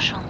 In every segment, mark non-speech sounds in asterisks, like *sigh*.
上。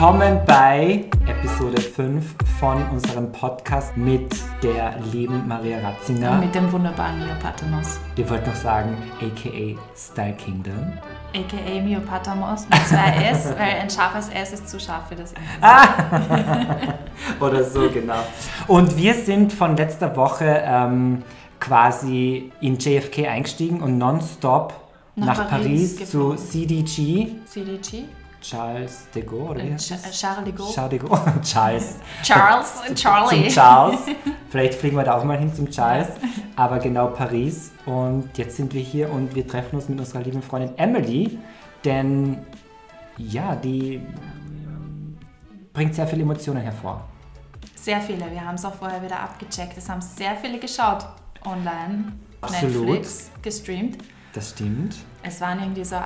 Willkommen bei Episode 5 von unserem Podcast mit der lieben Maria Ratzinger. Mit dem wunderbaren Miopaternos. Wir wollten noch sagen, aka Style Kingdom. A.k.a. Miopaternos mit zwei S, *laughs* weil ein scharfes S ist zu scharf für das Internet. *laughs* Oder so, genau. Und wir sind von letzter Woche ähm, quasi in JFK eingestiegen und nonstop nach, Nach Paris, Paris zu. CDG. CDG? Charles de Gaulle, Äh, Ch- äh, Charles de Gaulle. Charles de Gaulle. *laughs* Charles. Charles und Charlie. Zum Charles. *laughs* Vielleicht fliegen wir da auch mal hin zum Charles. Aber genau Paris. Und jetzt sind wir hier und wir treffen uns mit unserer lieben Freundin Emily. Denn ja, die bringt sehr viele Emotionen hervor. Sehr viele. Wir haben es auch vorher wieder abgecheckt. Es haben sehr viele geschaut online. Absolut. Netflix gestreamt. Das stimmt. Es waren irgendwie so,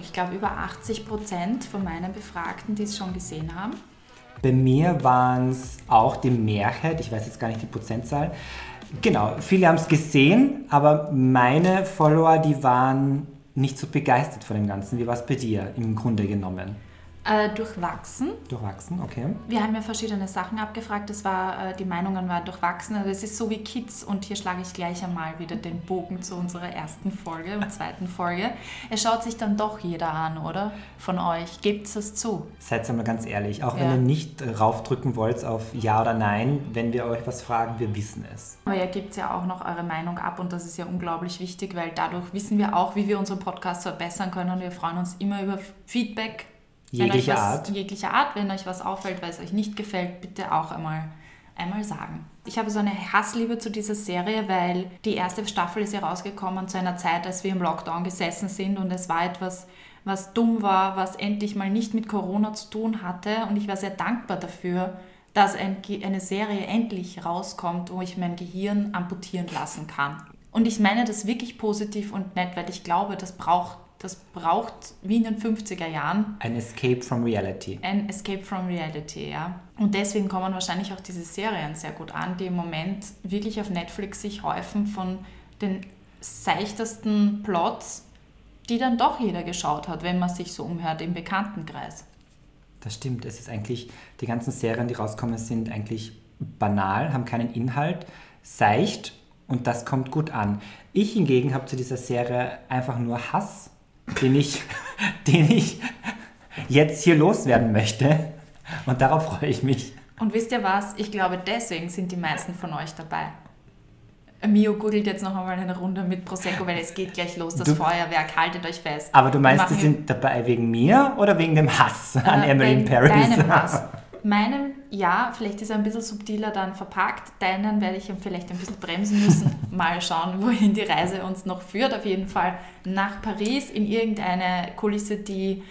ich glaube, über 80 Prozent von meinen Befragten, die es schon gesehen haben. Bei mir waren es auch die Mehrheit, ich weiß jetzt gar nicht die Prozentzahl. Genau, viele haben es gesehen, aber meine Follower, die waren nicht so begeistert von dem Ganzen. Wie war es bei dir im Grunde genommen? Äh, durchwachsen. Durchwachsen, okay. Wir haben ja verschiedene Sachen abgefragt. Das war, äh, die Meinungen waren durchwachsen. Also es ist so wie Kids und hier schlage ich gleich einmal wieder den Bogen zu unserer ersten Folge und zweiten Folge. Es schaut sich dann doch jeder an, oder? Von euch. Gebt es zu. Seid mal ganz ehrlich, auch Ja. wenn ihr nicht äh, raufdrücken wollt auf Ja oder Nein, wenn wir euch was fragen, wir wissen es. Aber ihr gebt ja auch noch eure Meinung ab und das ist ja unglaublich wichtig, weil dadurch wissen wir auch, wie wir unseren Podcast verbessern können und wir freuen uns immer über Feedback. Wenn euch Jeglicher was, Art. Jeglicher Art. Wenn euch was auffällt, weil es euch nicht gefällt, bitte auch einmal, einmal sagen. Ich habe so eine Hassliebe zu dieser Serie, weil die erste Staffel ist ja rausgekommen zu einer Zeit, als wir im Lockdown gesessen sind und es war etwas, was dumm war, was endlich mal nicht mit Corona zu tun hatte und ich war sehr dankbar dafür, dass ein, eine Serie endlich rauskommt, wo ich mein Gehirn amputieren lassen kann. Und ich meine das wirklich positiv und nett, weil ich glaube, das braucht, das braucht wie in den 50er Jahren Ein Escape from Reality. ein Escape from Reality, ja. Und deswegen kommen wahrscheinlich auch diese Serien sehr gut an, die im Moment wirklich auf Netflix sich häufen von den seichtesten Plots, die dann doch jeder geschaut hat, wenn man sich so umhört im Bekanntenkreis. Das stimmt. Es ist eigentlich, die ganzen Serien, die rauskommen, sind eigentlich banal, haben keinen Inhalt, seicht und das kommt gut an. Ich hingegen habe zu dieser Serie einfach nur Hass, den ich, *laughs* den ich jetzt hier loswerden möchte. Und darauf freue ich mich. Und wisst ihr was? Ich glaube, deswegen sind die meisten von euch dabei. Mio googelt jetzt noch einmal eine Runde mit Prosecco, weil es geht gleich los, das Du- Feuerwerk. Haltet euch fest. Aber du meinst, die sind dabei wegen mir oder wegen dem Hass an Äh, Emily in Paris? Deinem *laughs* Hass. Meinem, ja, vielleicht ist er ein bisschen subtiler dann verpackt. Deinen werde ich vielleicht ein bisschen bremsen müssen. *laughs* Mal schauen, wohin die Reise uns noch führt. Auf jeden Fall nach Paris in irgendeine Kulisse, die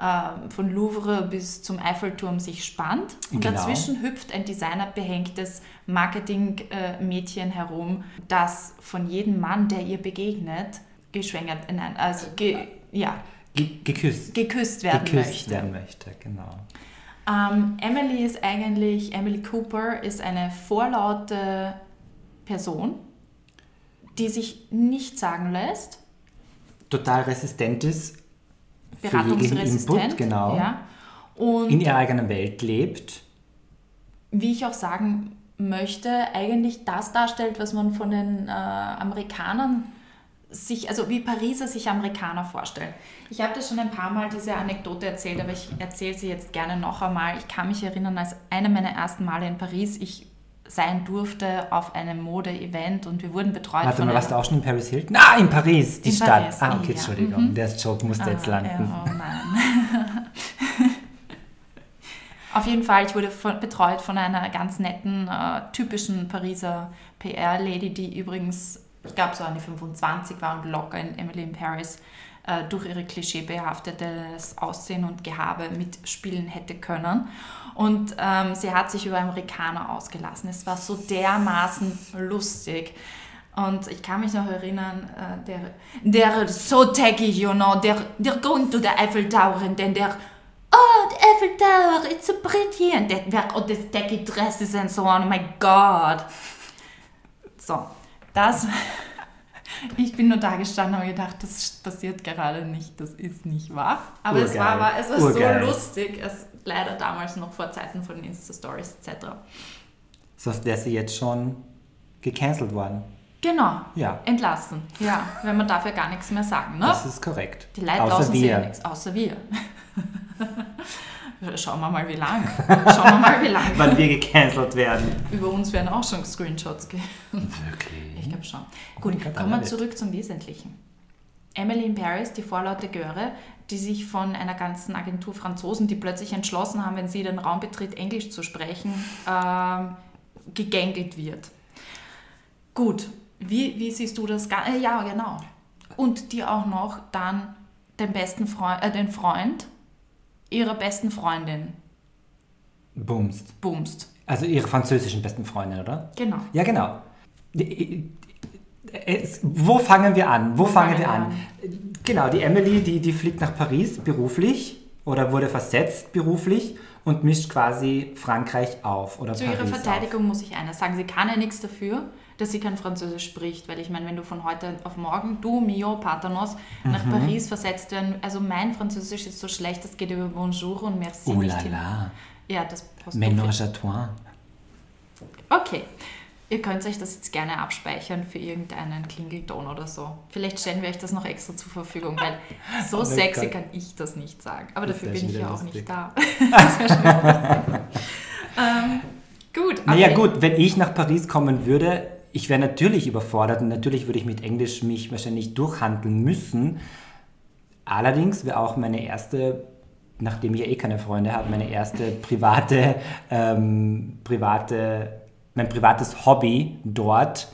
äh, von Louvre bis zum Eiffelturm sich spannt. Und Genau. dazwischen hüpft ein designerbehängtes Marketingmädchen herum, das von jedem Mann, der ihr begegnet, geschwängert, äh, nein, also ge, ja, Ge geküsst. geküsst werden geküsst möchte. werden möchte, genau. Ähm, Emily ist eigentlich, Emily Cooper ist eine vorlaute Person, die sich nicht sagen lässt, Total resistent ist für jeden beratungsresistent. Input, genau. Ja. Und In ihrer eigenen Welt lebt. wie ich auch sagen möchte, eigentlich das darstellt, was man von den äh, Amerikanern sich, also wie Pariser sich Amerikaner vorstellen. Ich habe das schon ein paar Mal diese Anekdote erzählt, aber ich erzähle sie jetzt gerne noch einmal. Ich kann mich erinnern, als eine meiner ersten Male in Paris ich sein durfte auf einem Mode-Event und wir wurden betreut Warte mal, einer- warst du auch schon in Paris Hilton? Ah, in Paris, die In Stadt. Paris, ah, okay, ja. Entschuldigung. Mhm. Der Joke musste jetzt Ah, landen. Ja, oh nein. *laughs* Auf jeden Fall, ich wurde von, betreut von einer ganz netten, äh, typischen Pariser PR-Lady, die übrigens, ich glaube, so die 25 war und locker in Emily in Paris äh, durch ihre klischeebehaftetes Aussehen und Gehabe mitspielen hätte können. Und ähm, sie hat sich über Amerikaner ausgelassen. Es war so dermaßen lustig. Und ich kann mich noch erinnern, äh, der, der so tacky, you know, der, der going to the Eiffel Tower and then der, oh, the Eiffel Tower, it's so pretty, and that, that, oh, this tacky dresses and so on, oh my God. So, das, *laughs* ich bin nur da gestanden und gedacht, das passiert gerade nicht, das ist nicht wahr. Aber es war, war, es war so lustig, es, leider damals noch vor Zeiten von Insta-Stories etc. Sonst wäre sie jetzt schon gecancelt worden. Genau. Ja. Entlassen. Ja, wenn man dafür gar nichts mehr sagen, ne? Das ist korrekt. Die Leute außer wir. nichts, außer wir. *laughs* Schauen wir mal, wie lang. Schauen wir mal, wie lang. *laughs* Wann wir gecancelt werden. Über uns werden auch schon Screenshots gehen. Wirklich? Ich glaube schon. Oh Gut, Gott, kommen wir zurück zum Wesentlichen. Emily in Paris, die vorlaute Göre, die sich von einer ganzen Agentur Franzosen, die plötzlich entschlossen haben, wenn sie den Raum betritt, Englisch zu sprechen, ähm, gegängelt wird. Gut, wie, wie siehst du das? Äh, ja, genau. Und die auch noch dann den besten Freund, äh, den Freund ihrer besten Freundin Bumst. bumst. Also ihre französischen besten Freundin, oder? Genau. Ja, genau. Es, wo fangen wir an? Wo, fangen, wir an? Genau, die Emily, die, die fliegt nach Paris beruflich oder wurde versetzt beruflich und mischt quasi Frankreich auf oder Zu Paris ihrer Verteidigung muss ich eines sagen. Sie kann ja nichts dafür, dass sie kein Französisch spricht. Weil ich meine, wenn du von heute auf morgen, du, mio, Patanos, nach Mhm. Paris versetzt werden, also mein Französisch ist so schlecht, das geht über Bonjour und Merci. Oh la la. Ja, das du Ménage à trois. Okay. Ihr könnt euch das jetzt gerne abspeichern für irgendeinen Klingelton oder so. Vielleicht stellen wir euch das noch extra zur Verfügung, weil *laughs* so Oh sexy Gott. kann ich das nicht sagen. Aber Das dafür bin ich ja auch nicht da. *laughs* Das wär schon wieder lustig. ähm, gut. Naja okay. gut, wenn ich nach Paris kommen würde, ich wäre natürlich überfordert und natürlich würde ich mit Englisch mich wahrscheinlich durchhandeln müssen. Allerdings wäre auch meine erste, nachdem ich ja eh keine Freunde habe, meine erste private, ähm, private, mein privates Hobby dort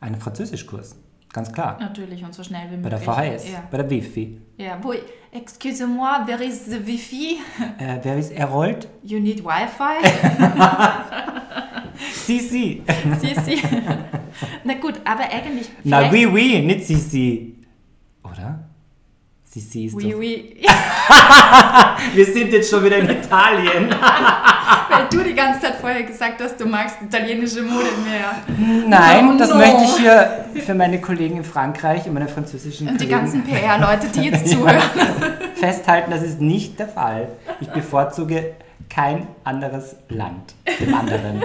ein Französischkurs. Ganz klar. Natürlich und so schnell wie Bei der möglich. VHS, Ja. bei der Wifi. ja. Wo, excusez-moi, where is the Wi-Fi? Äh, wer ist Errold? You need Wi-Fi? Sisi. Sie, sie. *laughs* Na gut, aber eigentlich. Na, oui, oui, nicht Sisi. Oder? Sisi ist Oui, doch... oui. *laughs* Wir sind jetzt schon wieder in Italien. *laughs* Weil du die ganze Zeit vorher gesagt hast, du magst italienische Mode mehr. Nein, No, das no. möchte ich hier für meine Kollegen in Frankreich und meine französischen Und die Kollegen ganzen PR-Leute, die jetzt zuhören. festhalten, das ist nicht der Fall. Ich bevorzuge kein anderes Land dem anderen.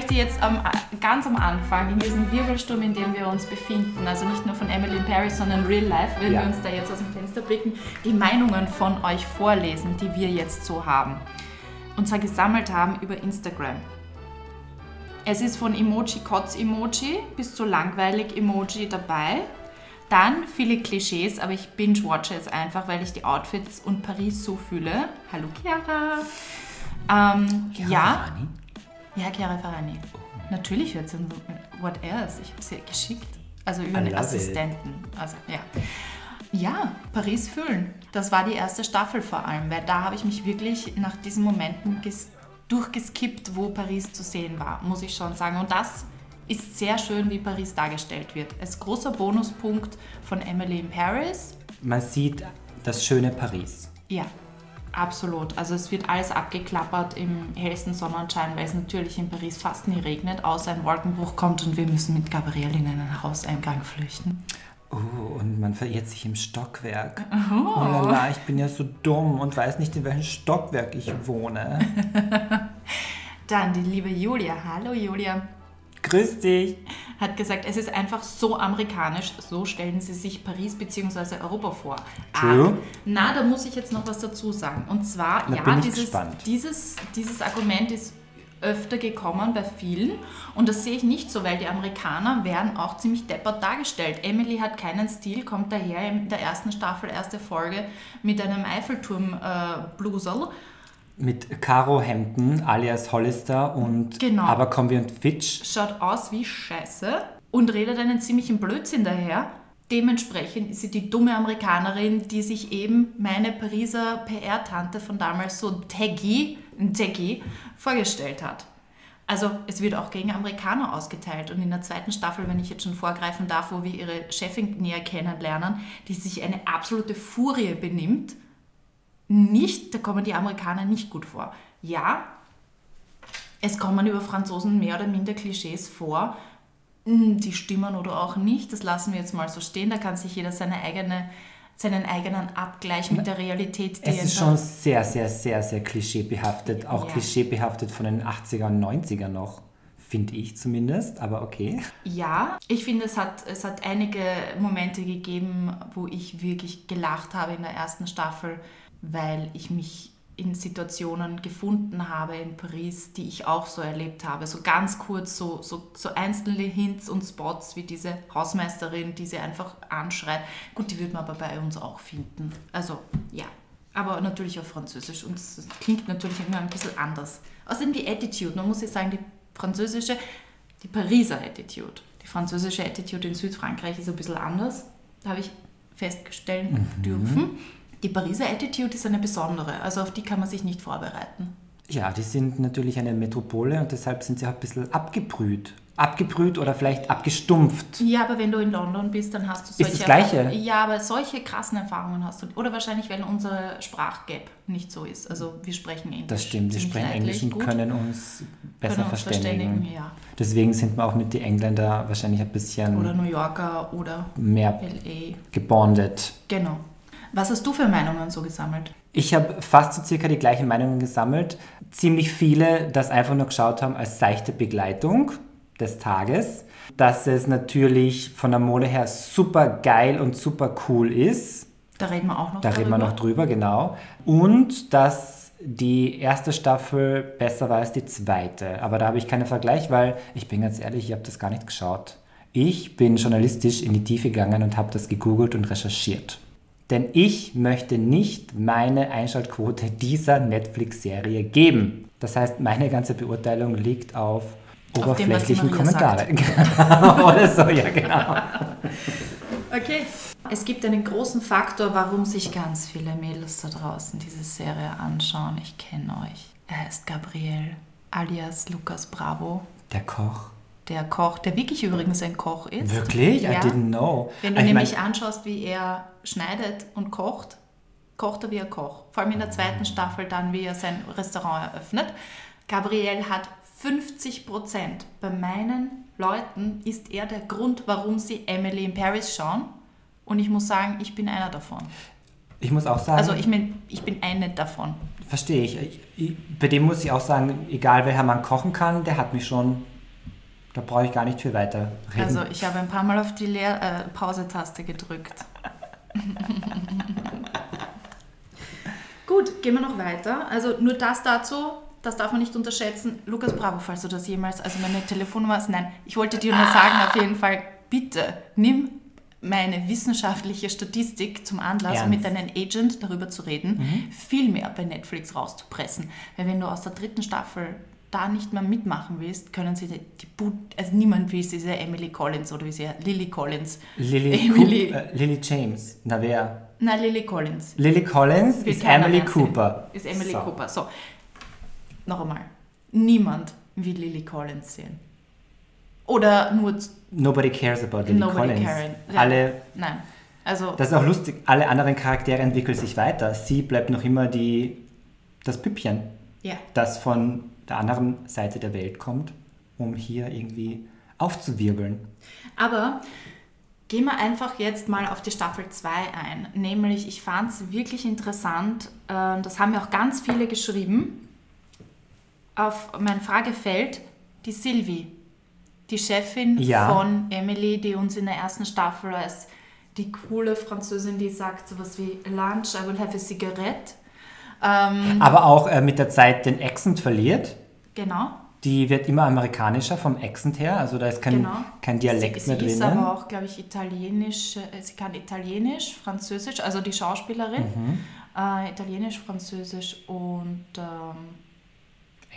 Möchte jetzt am, ganz am Anfang, in diesem Wirbelsturm, in dem wir uns befinden, also nicht nur von Emily in Paris, sondern Real Life, wenn Ja. wir uns da jetzt aus dem Fenster blicken, die Meinungen von euch vorlesen, die wir jetzt so haben. Und zwar gesammelt haben über Instagram. Es ist von Emoji Kotz Emoji bis zu langweilig Emoji dabei. Dann viele Klischees, aber ich binge-watche es einfach, weil ich die Outfits und Paris so fühle. Hallo Chiara. Ähm, ja, Rani? Ja, Chiara Ferrani. Natürlich hört sie What else? Ich habe sie geschickt. Also über einen it. Assistenten. Also, ja. Ja, Paris fühlen. Das war die erste Staffel vor allem, weil da habe ich mich wirklich nach diesen Momenten ges durchgeskippt, wo Paris zu sehen war, muss ich schon sagen. Und das ist sehr schön, wie Paris dargestellt wird. Als großer Bonuspunkt von Emily in Paris. Man sieht das schöne Paris. Ja, absolut. Also es wird alles abgeklappert im hellsten Sonnenschein, weil es natürlich in Paris fast nie regnet, außer ein Wolkenbruch kommt und wir müssen mit Gabrielle in einen Hauseingang flüchten. Oh, und man verirrt sich im Stockwerk. Oh lala, ich bin ja so dumm und weiß nicht, in welchem Stockwerk ich wohne. *laughs* Dann die liebe Julia, hallo Julia, Grüß dich. Hat gesagt, es ist einfach so amerikanisch, so stellen sie sich Paris bzw. Europa vor. True. Ah, na, da muss ich jetzt noch was dazu sagen. Und zwar, Na, ja, dieses, dieses, dieses Argument ist öfter gekommen bei vielen. Und das sehe ich nicht so, weil die Amerikaner werden auch ziemlich deppert dargestellt. Emily hat keinen Stil, kommt daher in der ersten Staffel, erste Folge mit einem Eiffelturm-Blusel. Mit Karo-Hemden alias Hollister und Genau. Abercrombie und Fitch. schaut aus wie Scheiße und redet einen ziemlichen Blödsinn daher. Dementsprechend ist sie die dumme Amerikanerin, die sich eben meine Pariser PR-Tante von damals so Taggy, Taggy vorgestellt hat. Also es wird auch gegen Amerikaner ausgeteilt und in der zweiten Staffel, wenn ich jetzt schon vorgreifen darf, wo wir ihre Chefin näher kennenlernen, die sich eine absolute Furie benimmt, nicht, da kommen die Amerikaner nicht gut vor. Ja, es kommen über Franzosen mehr oder minder Klischees vor, Mm, die stimmen oder auch nicht. Das lassen wir jetzt mal so stehen. Da kann sich jeder seine eigene, seinen eigenen Abgleich mit der Realität, Es ist schon sehr, sehr, sehr, sehr klischeebehaftet. Auch Ja. klischeebehaftet von den 80er und 90er noch. Finde ich zumindest, aber okay. Ja, ich finde, es hat, es hat einige Momente gegeben, wo ich wirklich gelacht habe in der ersten Staffel, weil ich mich in Situationen gefunden habe in Paris, die ich auch so erlebt habe. So ganz kurz, so, so, so einzelne Hints und Spots wie diese Hausmeisterin, die sie einfach anschreit. Gut, die wird man aber bei uns auch finden. Also, ja. Aber natürlich auf Französisch und es klingt natürlich immer ein bisschen anders. Außerdem die Attitude, man muss ja sagen, die französische, die Pariser Attitude. Die französische Attitude in Südfrankreich ist ein bisschen anders, habe ich feststellen dürfen. Die Pariser Attitude ist eine besondere, also auf die kann man sich nicht vorbereiten. Ja, die sind natürlich eine Metropole und deshalb sind sie auch ein bisschen abgebrüht. Abgebrüht oder vielleicht abgestumpft. Ja, aber wenn du in London bist, dann hast du solche das Gleiche? Ja, aber solche krassen Erfahrungen hast du. Oder wahrscheinlich, weil unser Sprachgap nicht so ist. Also wir sprechen Englisch. Das stimmt, ziemlich sprechen Englisch und gut. können uns besser Können uns verständigen. verständigen, ja. Deswegen sind wir auch mit den Engländern wahrscheinlich ein bisschen Oder New Yorker oder mehr LA. gebondet. Genau. Was hast du für Meinungen so gesammelt? Ich habe fast so circa die gleichen Meinungen gesammelt. Ziemlich viele, das einfach nur geschaut haben als seichte Begleitung des Tages. Dass es natürlich von der Mode her super geil und super cool ist. Da reden wir auch noch Da reden wir noch drüber, genau. Und dass die erste Staffel besser war als die zweite. Aber da habe ich keinen Vergleich, weil ich bin ganz ehrlich, ich habe das gar nicht geschaut. Ich bin journalistisch in die Tiefe gegangen und habe das gegoogelt und recherchiert. Denn ich möchte nicht meine Einschaltquote *laughs* dieser Netflix-Serie geben. Das heißt, meine ganze Beurteilung liegt auf oberflächlichen Maria Kommentare. Genau. *laughs* Oder so, ja genau. Okay. Es gibt einen großen Faktor, warum sich ganz viele Mädels da draußen diese Serie anschauen. Ich kenne euch. Er heißt Gabriel, alias Lukas Bravo, Der Koch. Der Koch, der wirklich übrigens ein Koch ist. Wirklich? Ja. I didn't know. Wenn du Ich mein- nämlich anschaust, wie er schneidet und kocht, kocht er wie ein Koch. Vor allem in der zweiten Staffel dann, wie er sein Restaurant eröffnet. Gabriel hat 50 Prozent. Bei meinen Leuten ist er der Grund, warum sie Emily in Paris schauen. Und ich muss sagen, ich bin einer davon. Ich muss auch sagen, Also ich, mein, ich bin eine davon. verstehe ich. Ich- ich. Bei dem muss ich auch sagen, egal welcher Mann kochen kann, der hat mich schon, da brauche ich gar nicht viel weiter reden. Also ich habe ein paar Mal auf die Leer äh, Pause-Taste gedrückt. *laughs* Gut, gehen wir noch weiter. Also nur das dazu, das darf man nicht unterschätzen. Lukas Bravo, falls du das jemals, also meine Telefonnummer ist, nein, ich wollte dir nur sagen, auf jeden Fall, bitte nimm meine wissenschaftliche Statistik zum Anlass, um mit Ernst? deinem Agent darüber zu reden, viel mehr bei Netflix rauszupressen. Weil wenn du aus der dritten Staffel da nicht mehr mitmachen willst, können sie die, die Boot, also niemand will diese Emily Collins oder wie sie Lily Collins. Lily, Emily. Coop- äh, Lily James. Na wer? Na, Lily Collins. Lily Collins ist Emily mehr sehen. Cooper. Ist Emily So. Cooper. So. Noch einmal. Niemand will Lily Collins sehen. Oder nur Nobody cares about Lily Nobody Collins. caring. Alle, Nein. Also das ist auch lustig, alle anderen Charaktere entwickeln sich weiter. Sie bleibt noch immer die, das Püppchen, ja. das von der anderen Seite der Welt kommt, um hier irgendwie aufzuwirbeln. Aber gehen wir einfach jetzt mal auf die Staffel 2 ein. Nämlich, ich fand es wirklich interessant, äh, das haben mir auch ganz viele geschrieben, auf mein Fragefeld, die Sylvie, die Chefin Ja. von Emily, die uns in der ersten Staffel als die coole Französin, die sagt sowas wie Lunch, I will have a cigarette. Ähm, Aber auch äh, mit der Zeit den Accent verliert. Genau. Die wird immer amerikanischer vom Accent her, also da ist kein, Genau. kein Dialekt sie, mehr sie ist aber auch, glaube ich, italienisch, äh, sie kann Italienisch, Französisch, also die Schauspielerin, Mhm. äh, Italienisch, Französisch und ähm,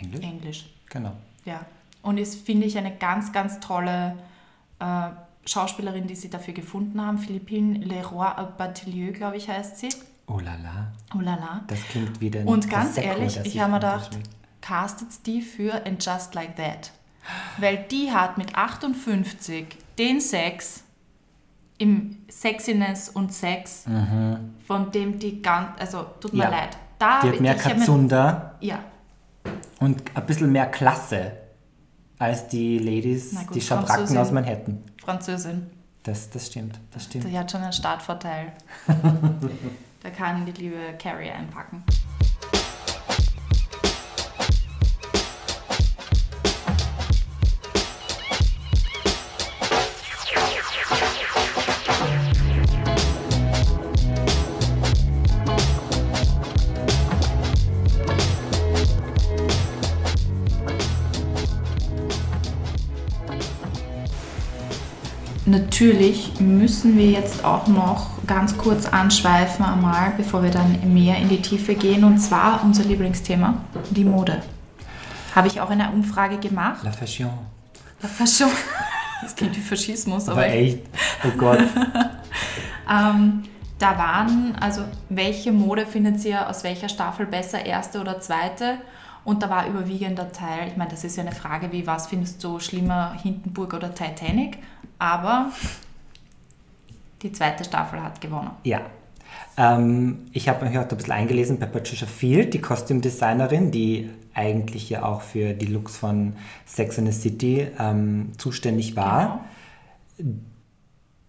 Englisch? Englisch. Genau. Ja. Und ist, finde ich, eine ganz, ganz tolle äh, Schauspielerin, die sie dafür gefunden haben. Philippine Leroy Batelieu, glaube ich, heißt sie. Oh la la, Oh la la. das klingt wie ein Und ganz ehrlich, ich habe mir gedacht. Castet die für And Just Like That. Weil die hat mit 58 den Sex im Sexiness und Sex, von dem die ganz, also tut mir Mhm. Ja. leid. Da Die hat mehr Katzunda Ja, und ein bisschen mehr Klasse als die Ladies, gut, die Schabracken aus Manhattan. Französin. Das, das stimmt, das stimmt. Die hat schon einen Startvorteil. *laughs* da kann die liebe Carrie einpacken. Natürlich müssen wir jetzt auch noch ganz kurz anschweifen einmal, bevor wir dann mehr in die Tiefe gehen, und zwar unser Lieblingsthema, die Mode. Habe ich auch eine Umfrage gemacht. La Fashion. La Fashion. *laughs* Das klingt wie Faschismus, aber Aber echt, oh Gott. *laughs* ähm, da waren, also welche Mode findet ihr aus welcher Staffel besser, erste oder zweite? Und da war überwiegender Teil, ich meine, das ist ja eine Frage wie, was findest du schlimmer, Hindenburg oder Titanic? Aber die zweite Staffel hat gewonnen. Ja. Ähm, ich habe mich heute ein bisschen eingelesen bei Patricia Field, die Kostümdesignerin, die eigentlich ja auch für die Looks von Sex and the City ähm, zuständig war. Genau.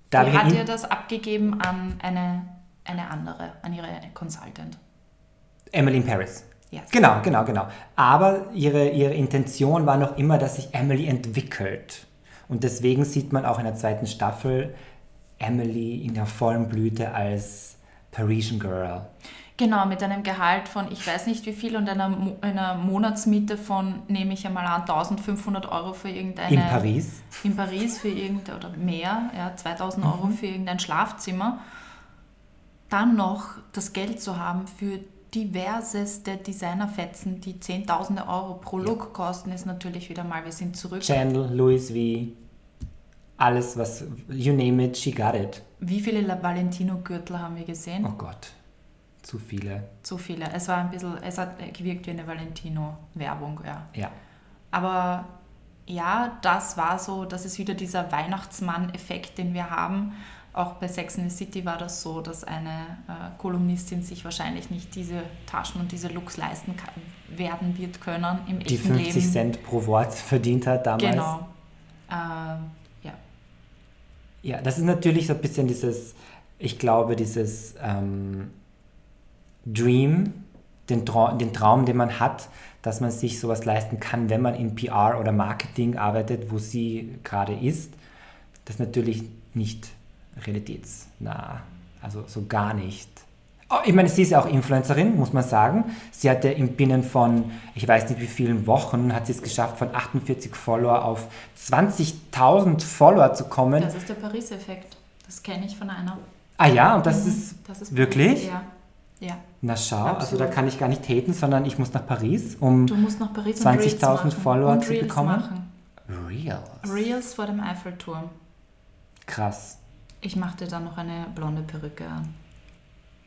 Da Die hat ihr in- das abgegeben an eine, eine andere, an ihre Consultant. Emily in Paris. Ja. Genau, genau, genau. Aber ihre, ihre Intention war noch immer, dass sich Emily entwickelt. Und deswegen sieht man auch in der zweiten Staffel Emily in der vollen Blüte als Parisian Girl. Genau, mit einem Gehalt von ich weiß nicht wie viel und einer, Mo- einer Monatsmiete von, nehme ich einmal an, 1500 Euro für irgendeine... In Paris. In Paris für irgendein, oder mehr, ja, 2000 Euro für irgendein Schlafzimmer. Dann noch das Geld zu haben für diverseste Designerfetzen, die Zehntausende Euro pro Look kosten, ist natürlich wieder mal, wir sind zurück. Chanel, Louis V, alles was, you name it, she got it. Wie viele Valentino-Gürtel haben wir gesehen? Oh Gott, zu viele. Zu viele. Es war ein bisschen, es hat gewirkt wie eine Valentino-Werbung, ja. Ja. Aber ja, das war so, das ist wieder dieser Weihnachtsmann-Effekt, den wir haben. Auch bei Sex and the City war das so, dass eine äh, Kolumnistin sich wahrscheinlich nicht diese Taschen und diese Looks leisten kann, werden wird können im Die echten 50 Leben. Cent pro Wort verdient hat damals. Genau. Ähm, ja. Ja, das ist natürlich so ein bisschen dieses, ich glaube, dieses ähm, Dream, den, Trau den Traum, den man hat, dass man sich sowas leisten kann, wenn man in PR oder Marketing arbeitet, wo sie gerade ist. Das natürlich nicht realitätsnah, also so gar nicht. Oh, ich meine, sie ist ja auch Influencerin, muss man sagen. Sie hat ja im Binnen von, ich weiß nicht wie vielen Wochen, hat sie es geschafft, von 48 Follower auf 20.000 Follower zu kommen. Das ist der Paris-Effekt. Das kenne ich von einer. Ah ja, und das ist Das ist wirklich? Ja. ja. Na schau, also Absolut. da kann ich gar nicht haten, sondern ich muss nach Paris, um Du musst nach Paris und 20.000 Reels machen. Follower zu bekommen? Machen. Reels. Reels vor dem Eiffelturm. Krass. Ich mache dir dann noch eine blonde Perücke an.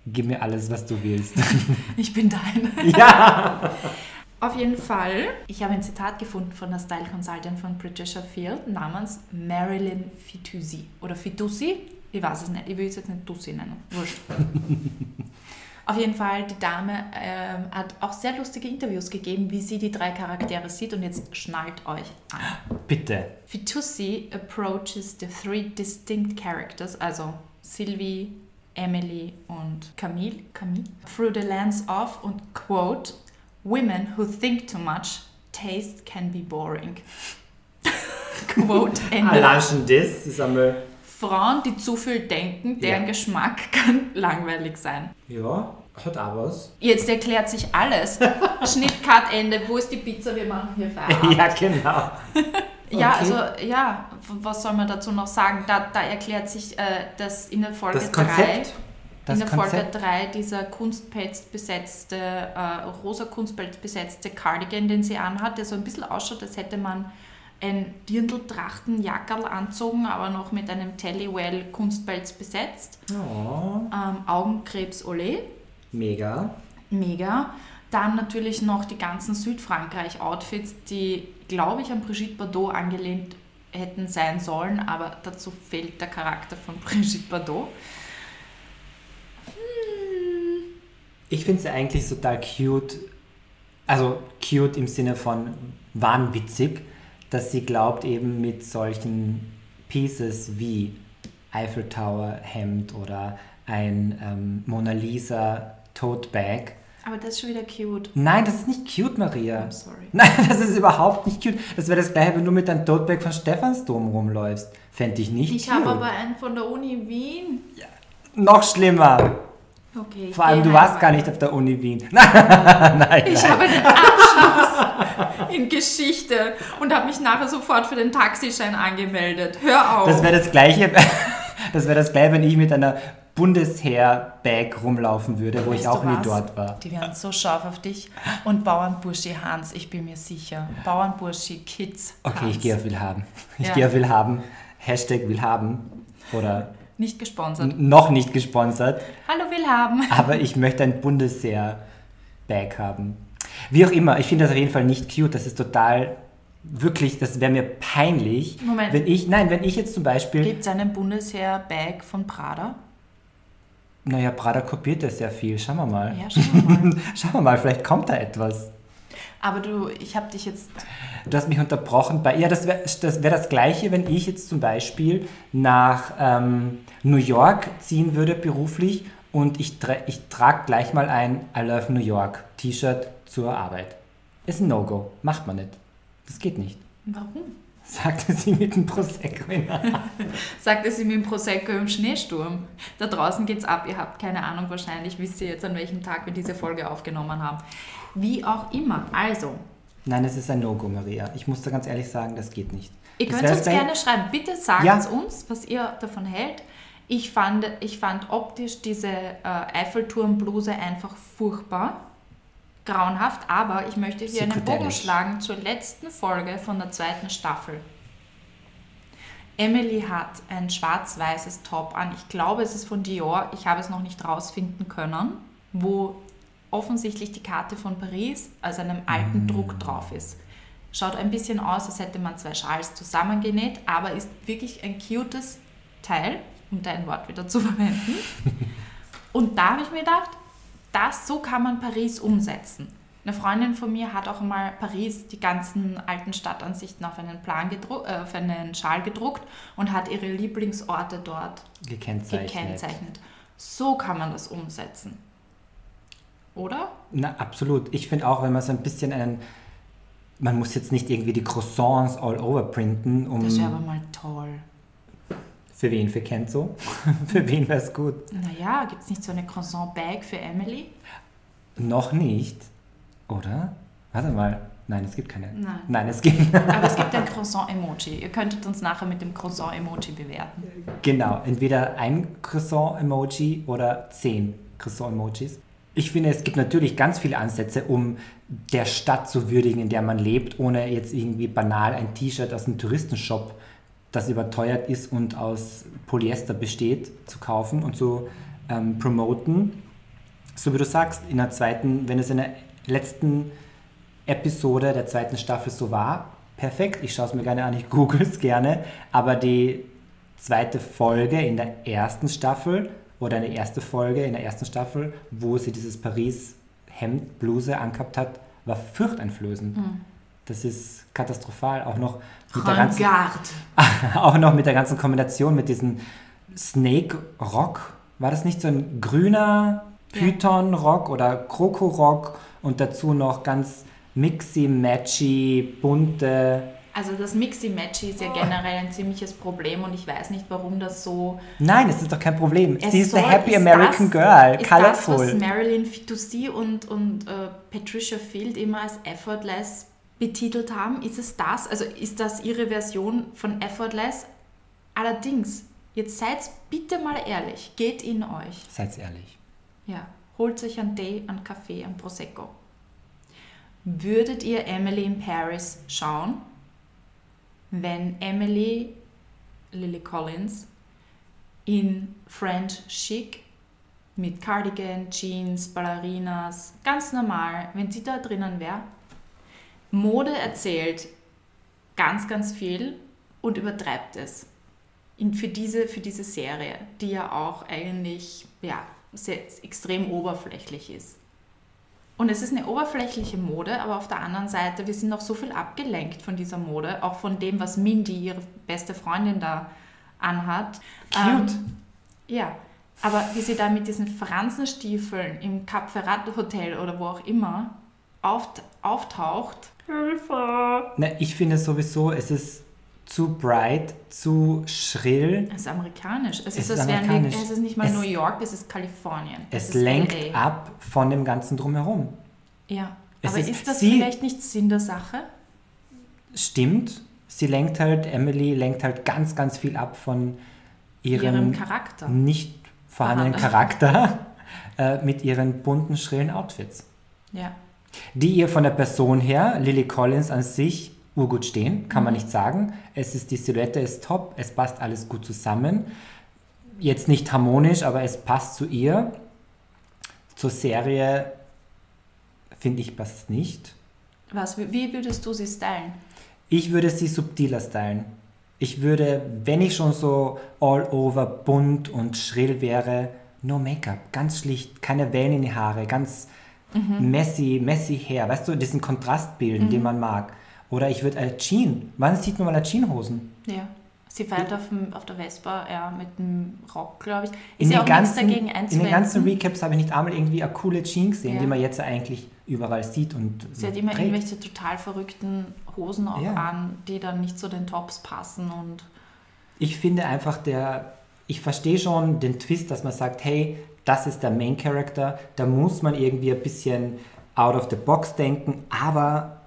Gib mir alles, was du willst. *laughs* Ich bin deine. *laughs* ja. *laughs* Auf jeden Fall, ich habe ein Zitat gefunden von der Style Consultant von Patricia Field namens Marilyn Fitoussi. Oder Fitoussi? Ich weiß es nicht. Ich will es jetzt nicht Tussi nennen. Wurscht. Auf jeden Fall, die Dame ähm, hat auch sehr lustige Interviews gegeben, wie sie die drei Charaktere sieht. Und jetzt schnallt euch an. Bitte. Fitoussi approaches the three distinct characters, also Sylvie, Emily und Camille, Camille through the lens of und quote Women who think too much, taste can be boring. *laughs* quote Ende. Allein schon das ist einmal. Frauen, die zu viel denken, deren Ja. Geschmack *laughs* kann langweilig sein. Ja, Hat auch was. Jetzt erklärt sich alles. *laughs* Schnitt, Cut, Ende. Wo ist die Pizza? Wir machen hier *laughs* Feierabend. Ja, genau. Ja, Okay. also ja, was soll man dazu noch sagen? Da, da erklärt sich, äh, dass in der Folge Das 3 Konzept. Das in der Folge Konzept. 3 dieser Kunstpelz besetzte, äh, rosa Kunstpelz besetzte Cardigan, den sie anhat, der so ein bisschen ausschaut, als hätte man ein Dirndl-Trachtenjackerl anzogen, aber noch mit einem Tellywell Kunstpelz besetzt. Oh, Ähm, Augenkrebs Olé, mega. mega. Dann natürlich noch die ganzen Südfrankreich-Outfits, die, glaube ich, an Brigitte Bardot angelehnt hätten sein sollen, aber dazu fehlt der Charakter von *laughs* Brigitte Bardot. Ich finde sie eigentlich total cute. Also cute im Sinne von wahnwitzig, dass sie glaubt, eben mit solchen Pieces wie Eiffel Tower Hemd oder ein ähm, Mona Lisa Tote Bag. Aber das ist schon wieder cute. Nein, das ist nicht cute, Maria. I'm sorry. *laughs* Nein, das ist überhaupt nicht cute. Das wäre das gleiche, wenn du mit deinem Tote Bag von Stephansdom rumläufst. Fände ich nicht Ich habe aber einen von der Uni Wien. Noch schlimmer. Okay. Vor allem, du warst heim. gar nicht auf der Uni Wien. *laughs* Nein, nein. Ich habe einen Abschluss *laughs* in Geschichte und habe mich nachher sofort für den Taxischein angemeldet. Hör auf. Das wäre das gleiche, *laughs* das wäre das gleiche, wenn ich mit einer Bundesheer-Bag rumlaufen würde, wo Weißt ich auch nie dort war. Die werden so scharf auf dich. Und Bauernburschi Hans, ich bin mir sicher. Bauernburschi Kids. Okay, Hans. ich gehe auf Willhaben. Ich Ja. gehe auf Willhaben. Hashtag Willhaben. Oder Nicht gesponsert. noch nicht gesponsert. Hallo Willhaben. Aber ich möchte ein Bundesheer-Bag haben. Wie auch immer, ich finde das auf jeden Fall nicht cute. Das ist total, wirklich, das wäre mir peinlich. Moment. Wenn ich, nein, wenn ich jetzt zum Beispiel, Gibt es einen Bundesheer-Bag von Prada? naja, Prada kopiert das sehr viel. Schauen wir mal. Ja, schauen wir mal. *laughs* Schauen wir mal, vielleicht kommt da etwas. Aber du, ich habe dich jetzt. Du hast mich unterbrochen bei. Ja, das wäre das, wär das Gleiche, wenn ich jetzt zum Beispiel nach ähm, New York ziehen würde beruflich und ich, tra ich trage gleich mal ein I Love New York T-Shirt zur Arbeit. Ist ein No-Go. Macht man nicht. Das geht nicht. Warum? Sagte sie mit dem Prosecco in der Hand. *laughs* Sagte sie mit dem Prosecco im Schneesturm. Da draußen geht's ab. Ihr habt keine Ahnung, wahrscheinlich wisst ihr jetzt, an welchem Tag wir diese Folge aufgenommen haben. Wie auch immer. Also, Nein, es ist ein No-Go, Maria. Ich muss da ganz ehrlich sagen, das geht nicht. Ihr Das könnt uns gerne schreiben. Bitte sagt Ja. uns, was ihr davon hält. Ich fand, ich fand optisch diese äh, Eiffelturmbluse einfach furchtbar, grauenhaft, aber ich möchte hier einen Bogen schlagen zur letzten Folge von der zweiten Staffel. Emily hat ein schwarz-weißes Top an. Ich glaube, es ist von Dior. Ich habe es noch nicht rausfinden können, wo offensichtlich die Karte von Paris als einem alten Druck drauf ist. Schaut ein bisschen aus, als hätte man zwei Schals zusammengenäht, aber ist wirklich ein cutes Teil, um dein Wort wieder zu verwenden. *laughs* Und da habe ich mir gedacht, das, so kann man Paris umsetzen. Eine Freundin von mir hat auch mal Paris, die ganzen alten Stadtansichten auf einen, Plan äh, auf einen Schal gedruckt und hat ihre Lieblingsorte dort Gekennzeichnet. gekennzeichnet. So kann man das umsetzen. Oder? Na, absolut. Ich finde auch, wenn man so ein bisschen einen. Man muss jetzt nicht irgendwie die Croissants all over printen, um. Das wäre aber mal toll. Für wen? Für Kenzo? *laughs* für wen wäre es gut? Naja, gibt es nicht so eine Croissant-Bag für Emily? Noch nicht. Oder? Warte mal. Nein, es gibt keine. Nein. Nein, es gibt. Aber es *laughs* gibt ein Croissant-Emoji. Ihr könntet uns nachher mit dem Croissant-Emoji bewerten. genau. Entweder ein Croissant-Emoji oder zehn Croissant-Emojis. Ich finde, es gibt natürlich ganz viele Ansätze, um der Stadt zu würdigen, in der man lebt, ohne jetzt irgendwie banal ein T-Shirt aus einem Touristenshop, das überteuert ist und aus Polyester besteht, zu kaufen und zu ähm, promoten. So wie du sagst, in der zweiten, wenn es in der letzten Episode der zweiten Staffel so war, perfekt, ich schaue es mir gerne an, ich *laughs* google es gerne, aber die zweite Folge in der ersten Staffel oder eine erste Folge in der ersten Staffel, wo sie dieses Paris-Hemd, Bluse angehabt hat, war furchteinflößend. Das ist katastrophal, auch noch mit der ganzen *laughs* auch noch mit der ganzen Kombination mit diesem Snake Rock. War das nicht so ein grüner Python Rock oder Kroko Rock und dazu noch ganz mixy, matchy, bunte Also das Mixi-Matchy ist ja generell ein ziemliches Problem und ich weiß nicht, warum das so... Nein, es ist doch kein Problem. Sie ist the soll- happy American das, girl, ist das, was colorful. Marilyn Fitoussi und, und äh, Patricia Field immer als effortless betitelt haben? Ist es das? Also ist das ihre Version von effortless? Allerdings, jetzt seid bitte mal ehrlich, geht in euch. Seid ehrlich. Ja, holt euch einen Tee, einen Kaffee, einen Prosecco. Würdet ihr Emily in Paris schauen, wenn Emily Lily Collins in French Chic mit Cardigan, Jeans, Ballerinas, ganz normal, wenn sie da drinnen wäre? Mode erzählt ganz, ganz viel und übertreibt es in, für, diese, für diese Serie, die ja auch eigentlich ja, sehr, extrem oberflächlich ist. Und es ist eine oberflächliche Mode, aber auf der anderen Seite, wir sind noch so viel abgelenkt von dieser Mode, auch von dem, was Mindy, ihre beste Freundin, da anhat. Cute. Ähm, ja, aber wie sie da mit diesen Fransenstiefeln im Cap Ferrat Hotel oder wo auch immer auft auftaucht. Na, ich finde sowieso, es ist zu bright, zu schrill. Es ist amerikanisch. Es, Es ist, ist als wären amerikanisch. es ist nicht mal Es- New York, es ist Kalifornien. Es ist lenkt LA. ab von dem ganzen Drumherum. Ja, Es aber ist- ist, das sie- vielleicht nicht Sinn der Sache? Stimmt, sie lenkt halt, Emily lenkt halt ganz, ganz viel ab von ihrem, Ihrem Charakter. nicht vorhandenen Vorhanden. Charakter *laughs* äh, mit ihren bunten, schrillen Outfits. Ja. Die ihr von der Person her, Lily Collins an sich, urgut stehen, kann Mhm. man nicht sagen. Es ist, die Silhouette ist top, es passt alles gut zusammen. Jetzt nicht harmonisch, aber es passt zu ihr. Zur Serie, finde ich, passt nicht. Was, wie- wie würdest du sie stylen? Ich würde sie subtiler stylen. Ich würde, wenn ich schon so all over bunt und schrill wäre, no Make-up, ganz schlicht, keine Wellen in die Haare, ganz messy, messy Hair, weißt du, diesen Kontrast bilden, den man mag. Oder ich würde eine Jean, wann sieht man mal eine Jeanhosen? Ja. Sie fährt auf, dem, auf der Vespa ja, mit einem Rock, glaube ich. Ist In ja den, auch ganzen, nichts dagegen in einzuwenden. den ganzen Recaps habe ich nicht einmal irgendwie eine coole Jean gesehen, Ja. die man jetzt eigentlich überall sieht und Sie hat immer trägt. irgendwelche total verrückten Hosen auch Ja. an, die dann nicht zu den Tops passen und Ich finde einfach, der, ich verstehe schon den Twist, dass man sagt, hey, das ist der Main Character, da muss man irgendwie ein bisschen out of the box denken, aber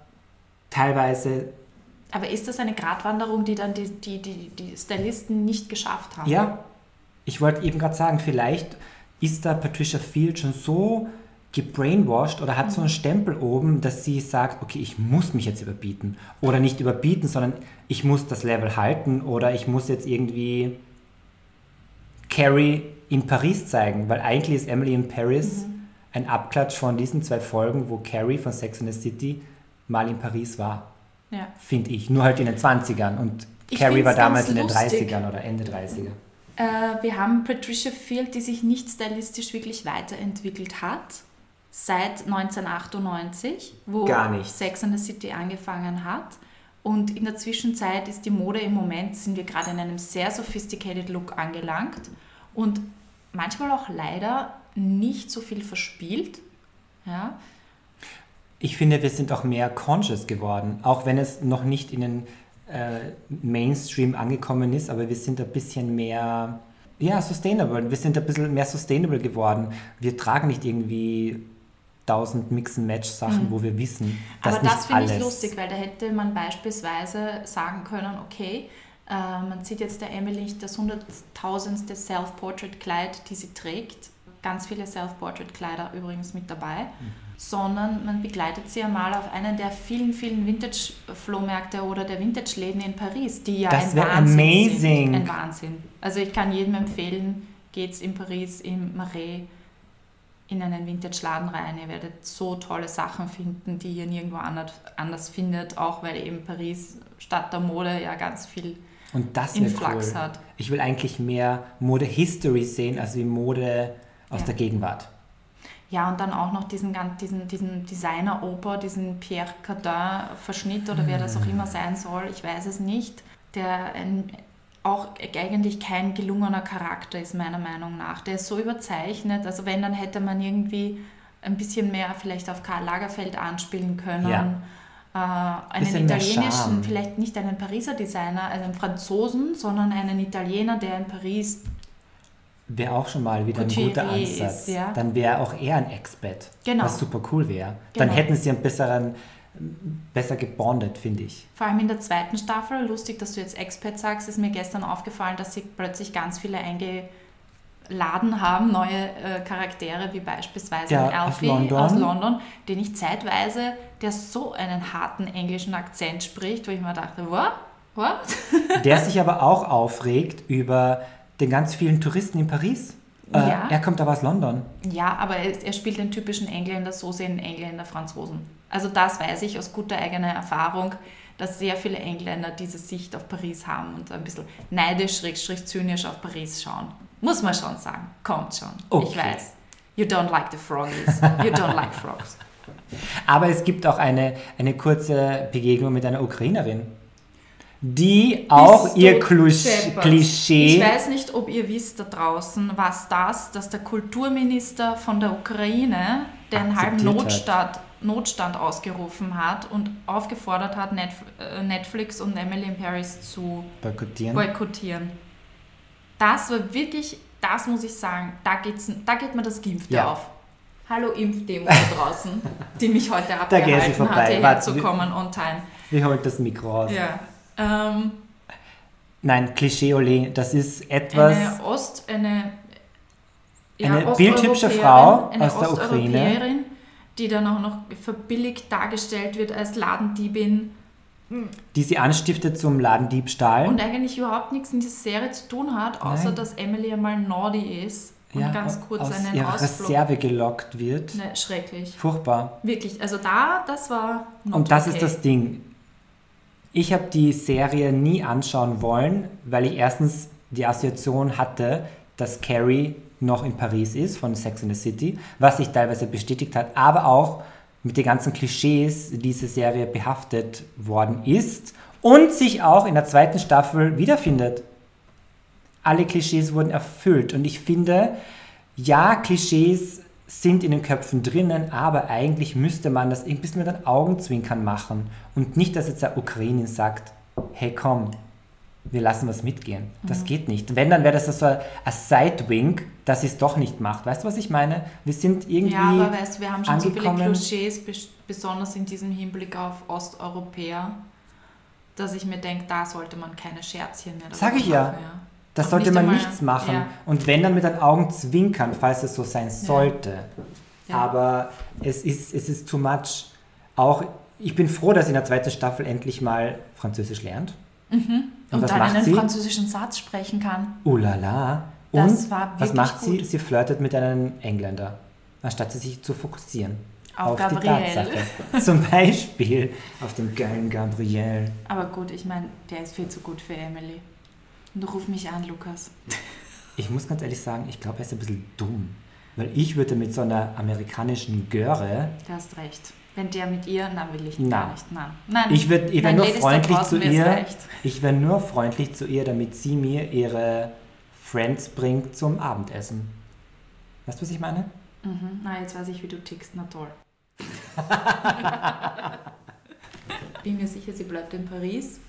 teilweise, Aber ist das eine Gratwanderung, die dann die, die, die, die Stylisten nicht geschafft haben? ja, ich wollte eben gerade sagen, vielleicht ist da Patricia Field schon so gebrainwashed oder hat so einen Stempel oben, dass sie sagt, okay, ich muss mich jetzt überbieten. Oder nicht überbieten, sondern ich muss das Level halten oder ich muss jetzt irgendwie Carrie in Paris zeigen, weil eigentlich ist Emily in Paris ein Abklatsch von diesen zwei Folgen, wo Carrie von Sex and the City mal in Paris war, Ja. finde ich. Nur halt in den 20ern und Ich Carrie war damals in den lustig. 30ern oder Ende 30er. Äh, wir haben Patricia Field, die sich nicht stylistisch wirklich weiterentwickelt hat, seit 1998, wo Gar nicht. Sex and the City angefangen hat. Und in der Zwischenzeit ist die Mode im Moment, sind wir gerade in einem sehr sophisticated Look angelangt und manchmal auch leider nicht so viel verspielt. Ja, Ich finde, wir sind auch mehr conscious geworden, auch wenn es noch nicht in den äh, Mainstream angekommen ist, aber wir sind ein bisschen mehr, ja, sustainable. Wir sind ein bisschen mehr sustainable geworden. Wir tragen nicht irgendwie tausend Mix-and-Match-Sachen, wo wir wissen, dass Mhm. Aber das finde ich lustig, weil da hätte man beispielsweise sagen können, okay, man sieht jetzt der Emily nicht das hunderttausendste Self-Portrait-Kleid, die sie trägt, ganz viele Self-Portrait-Kleider übrigens mit dabei, sondern man begleitet sie einmal auf einen der vielen, vielen Vintage-Flohmärkte oder der Vintage-Läden in Paris, die ja Das ein Wahnsinn amazing. sind. Ein Wahnsinn. Also ich kann jedem empfehlen, geht's in Paris, im Marais, in einen Vintage-Laden rein. Ihr werdet so tolle Sachen finden, die ihr nirgendwo anders, anders findet, auch weil eben Paris statt der Mode ja ganz viel Und das wäre Influx cool. hat. Ich will eigentlich mehr Mode-History sehen, als wie Mode aus Ja. der Gegenwart. Ja, und dann auch noch diesen, diesen, diesen Designer-Oper, diesen Pierre Cardin-Verschnitt oder wer das auch immer sein soll, ich weiß es nicht, der ein, auch eigentlich kein gelungener Charakter ist, meiner Meinung nach. Der ist so überzeichnet, also wenn, dann hätte man irgendwie ein bisschen mehr vielleicht auf Karl Lagerfeld anspielen können. Ja. Äh, einen italienischen, vielleicht nicht einen Pariser Designer, einen Franzosen, sondern einen Italiener, der in Paris Wäre auch schon mal wieder ein Couturier guter Ansatz. ist, ja. Dann wäre auch er ein Expat. Genau. Was super cool wäre. Dann Genau. hätten sie einen besseren, besser gebondet, finde ich. Vor allem in der zweiten Staffel, lustig, dass du jetzt Expat sagst, ist mir gestern aufgefallen, dass sie plötzlich ganz viele eingeladen haben, neue äh, Charaktere, wie beispielsweise Der ein aus Alfie London. aus London, den ich zeitweise, der so einen harten englischen Akzent spricht, wo ich mir dachte, what? What? *laughs* Der sich aber auch aufregt über den ganz vielen Touristen in Paris. Äh, Ja. Er kommt aber aus London. Ja, aber er, er spielt den typischen Engländer, so sehen Engländer Franzosen. Also das weiß ich aus guter eigener Erfahrung, dass sehr viele Engländer diese Sicht auf Paris haben und ein bisschen neidisch, schrägstrich zynisch auf Paris schauen. Muss man schon sagen. Kommt schon. Ich Okay. weiß. You don't like the froggies. You don't like frogs. *laughs* Aber es gibt auch eine, eine kurze Begegnung mit einer Ukrainerin, die auch ihr Klisch deppert. Klischee. Ich weiß nicht, ob ihr wisst da draußen, was das, dass der Kulturminister von der Ukraine den halben. Notstand, Notstand ausgerufen hat und aufgefordert hat, äh, Netflix und Emily in Paris zu boykottieren. boykottieren. Das war wirklich, das muss ich sagen, da, geht's, da geht mir das Gimpfte Ja. auf. Hallo Impfdemo da draußen, die mich heute *laughs* Da geht sie abgehalten vorbei. hat, hierher Warte, zu kommen on time. Wie holt das Mikro raus? Ja. Ähm, Nein, Klischee-Ole, das ist etwas. eine Ost, eine, Eine bildhübsche Frau eine aus der Ukraine. Die dann auch noch verbilligt dargestellt wird als Ladendiebin die sie anstiftet zum Ladendiebstahl. und eigentlich überhaupt nichts in dieser Serie zu tun hat, außer Nein. dass Emily einmal naughty ist und ja, ganz kurz aus einen ihrer Ausflug. Reserve gelockt wird. Ne, schrecklich. Furchtbar. Wirklich, also da, das war not Und das okay. ist das Ding. Ich habe die Serie nie anschauen wollen, weil ich erstens die Assoziation hatte, dass Carrie noch in Paris ist von Sex and the City, was sich teilweise bestätigt hat, aber auch mit den ganzen Klischees diese Serie behaftet worden ist und sich auch in der zweiten Staffel wiederfindet. Alle Klischees wurden erfüllt und ich finde, ja, Klischees sind in den Köpfen drinnen, aber eigentlich müsste man das ein bisschen mit den Augenzwinkern machen und nicht, dass jetzt der Ukrainin sagt, hey komm, wir lassen was mitgehen. Das geht nicht. Wenn, dann wäre das so ein Sidewink, dass sie es doch nicht macht. Weißt du, was ich meine? Wir sind irgendwie... Ja, aber weißt du, wir haben schon so viele. Klischees, bes- besonders in diesem Hinblick auf Osteuropäer, dass ich mir denke, da sollte man keine Scherzchen mehr Sag ich darüber ja. machen, Das Auch sollte man einmal- nichts machen. Ja. Und wenn dann mit den Augen zwinkern, falls es so sein sollte. Ja. Aber es ist, es ist too much. Auch, ich bin froh, dass in der zweiten Staffel endlich mal Französisch lernt. Und, Und dann einen sie? französischen Satz sprechen kann. Oh la la. Und Das war was wirklich macht sie? gut. Sie flirtet mit einem Engländer, anstatt sie sich zu fokussieren. Auf die Gabriel. Tatsache. *laughs* Zum Beispiel auf den geilen Gabriel. Aber gut, ich meine, der ist viel zu gut für Emily. Und ruf mich an, Lukas. *laughs* Ich muss ganz ehrlich sagen, ich glaube, er ist ein bisschen dumm. Weil ich würde mit so einer amerikanischen Göre Du hast recht. Wenn der mit ihr, dann will ich Nein. gar nicht. Nein. Nein. Ich ich wär Nein, nur Ladies freundlich zu ihr. recht. Ich wäre nur freundlich zu ihr, damit sie mir ihre Friends bringt zum Abendessen. Weißt du, was ich meine? Mhm. Na, jetzt weiß ich, wie du tickst. Na toll. *laughs* Bin mir sicher, sie bleibt in Paris.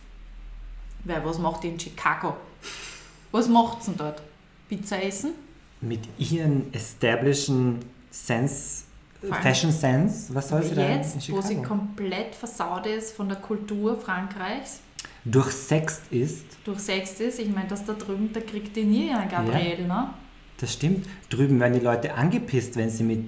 Weil was macht die in Chicago? Was macht sie denn dort? Pizza essen? Mit ihren establisheden Sense, Fashion Sense, was soll sie da Jetzt, wo sie komplett versaut ist von der Kultur Frankreichs, Durchsext ist, durchsext ist, ich meine, das da drüben, da kriegt die nie einen Gabriel, ne? das stimmt. Drüben werden die Leute angepisst, wenn sie mit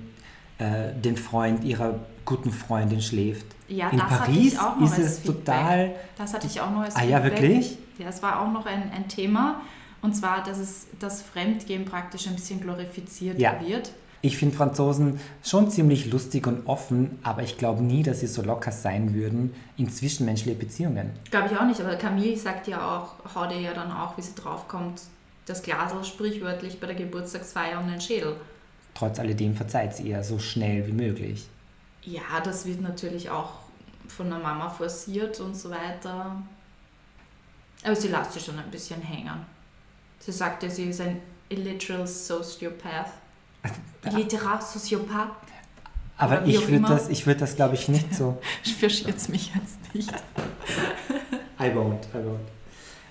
äh, dem Freund ihrer guten Freundin schläft. Ja, in das hatte Paris ich auch noch ist als es Feedback. total. Das hatte ich auch noch als Ah ja, Feedback. wirklich? Ja, es war auch noch ein, ein Thema. Und zwar, dass es das Fremdgehen praktisch ein bisschen glorifiziert Ja. wird. Ich finde Franzosen schon ziemlich lustig und offen, aber ich glaube nie, dass sie so locker sein würden in zwischenmenschliche Beziehungen. Glaube ich auch nicht, aber Camille sagt ja auch, haut ihr ja dann auch, wie sie draufkommt, das Glasl sprichwörtlich bei der Geburtstagsfeier um den Schädel. Trotz alledem verzeiht sie ihr so schnell wie möglich. Ja, das wird natürlich auch von der Mama forciert und so weiter. Aber sie lässt sich schon ein bisschen hängen. Sie sagt ja, sie ist ein illiteral Sociopath. Illiterar Sociopath. Aber Oder wie ich würde das, ich würd das glaube ich, nicht so. *laughs* Verschiert's mich jetzt nicht. I won't, I won't.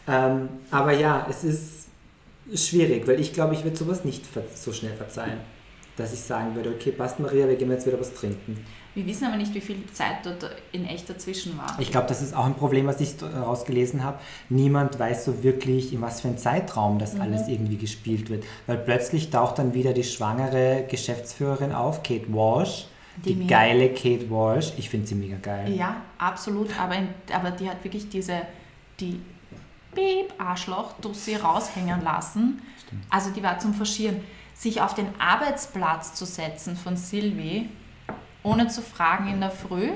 Ähm, aber ja, es ist schwierig, weil ich glaube, ich würde sowas nicht so schnell verzeihen. Dass ich sagen würde, okay, passt Maria, wir gehen jetzt wieder was trinken. Wir wissen aber nicht, wie viel Zeit dort in echt dazwischen war. Ich glaube, das ist auch ein Problem, was ich herausgelesen habe. Niemand weiß so wirklich, in was für ein Zeitraum Mhm. das alles irgendwie gespielt wird. Weil plötzlich taucht dann wieder die schwangere Geschäftsführerin auf, Kate Walsh. Die, Die geile Kate Walsh. Ich finde sie mega geil. Ja, absolut. Aber, in, aber die hat wirklich diese, die Piep, Arschloch, Dussi raushängen lassen. Also die war zum Verschieren. Sich auf den Arbeitsplatz zu setzen von Sylvie, ohne zu fragen in der Früh.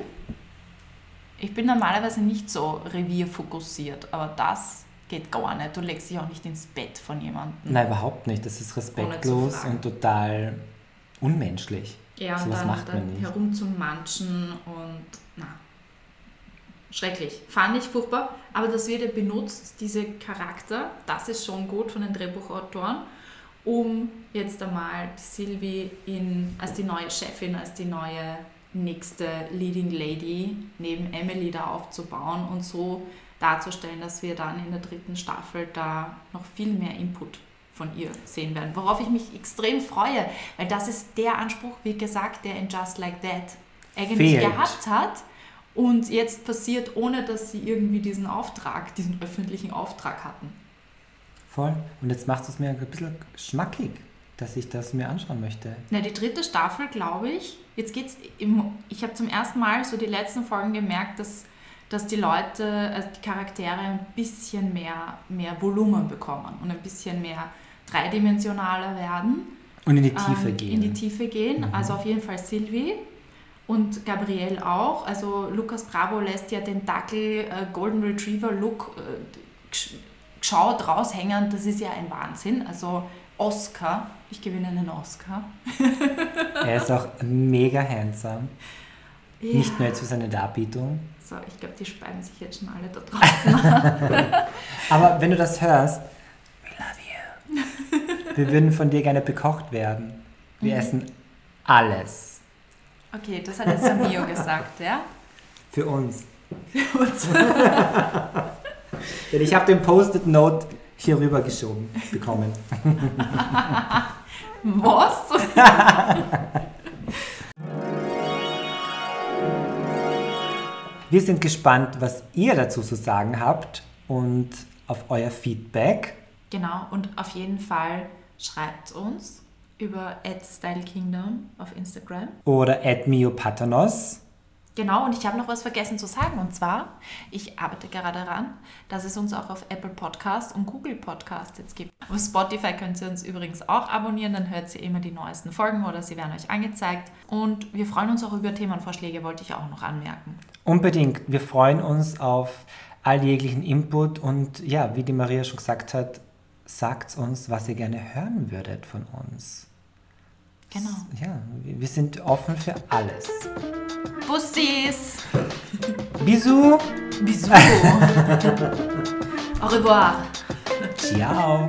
Ich bin normalerweise nicht so revierfokussiert, aber das geht gar nicht. Du legst dich auch nicht ins Bett von jemandem. Nein, überhaupt nicht. Das ist respektlos und total unmenschlich. Ja, und Sowas dann, macht man dann herumzumanschen und na. Schrecklich. Fand ich furchtbar. Aber das wird ja benutzt, diese Charakter, das ist schon gut von den Drehbuchautoren, um jetzt einmal Sylvie in, als die neue Chefin, als die neue nächste Leading Lady neben Emily da aufzubauen und so darzustellen, dass wir dann in der dritten Staffel da noch viel mehr Input von ihr sehen werden. Worauf ich mich extrem freue, weil das ist der Anspruch, wie gesagt, der in Just Like That eigentlich Fehlt. gehabt hat und jetzt passiert, ohne dass sie irgendwie diesen Auftrag, diesen öffentlichen Auftrag hatten. Voll. Und jetzt machst du es mir ein bisschen schmackig, dass ich das mir anschauen möchte. Na, die dritte Staffel, glaube ich, jetzt geht's im, ich habe zum ersten Mal so die letzten Folgen gemerkt, dass, dass die Leute, also die Charaktere ein bisschen mehr, mehr Volumen bekommen und ein bisschen mehr dreidimensionaler werden. Und in die Tiefe ähm, gehen. In die Tiefe gehen. Mhm. Also auf jeden Fall Sylvie und Gabrielle auch. Also Lukas Bravo lässt ja den Dackel äh, Golden Retriever Look äh, geschaut raushängen. Das ist ja ein Wahnsinn. Also Oscar, ich gewinne einen Oscar. *laughs* er ist auch mega handsome. Ja. Nicht nur jetzt für seine Darbietung. So, ich glaube, die speien sich jetzt schon alle da draußen. *laughs* Aber wenn du das hörst, we love you. *laughs* Wir würden von dir gerne bekocht werden. Wir Mhm. essen alles. okay, das hat jetzt Samio gesagt, ja? Für uns. Für uns. *laughs* Denn ich habe den Post-it-Note hier rüber geschoben bekommen. *laughs* Was? *laughs* Wir sind gespannt, was ihr dazu zu sagen habt und auf euer Feedback. Genau, und auf jeden Fall schreibt uns über @stylekingdom auf Instagram. Oder @miopatanos. Genau, und ich habe noch was vergessen zu sagen. Und zwar, ich arbeite gerade daran, dass es uns auch auf Apple Podcast und Google Podcast jetzt gibt. Auf Spotify könnt ihr uns übrigens auch abonnieren, dann hört ihr immer die neuesten Folgen oder sie werden euch angezeigt. Und wir freuen uns auch über Themenvorschläge, wollte ich auch noch anmerken. Unbedingt. Wir freuen uns auf all jeglichen Input und ja, wie die Maria schon gesagt hat, sagt uns, was ihr gerne hören würdet von uns. Genau. Ja, wir sind offen für alles. Bussis! Bisous. Bisous! *laughs* Au revoir! Ciao.